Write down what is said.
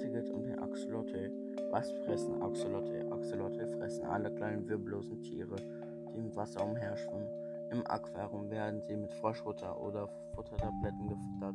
Heute geht um den Axolotl. Was fressen Axolotl? Axolotl fressen alle kleinen wirbellosen Tiere, die im Wasser umherschwimmen. Im Aquarium werden sie mit Froschfutter oder Futtertabletten gefüttert.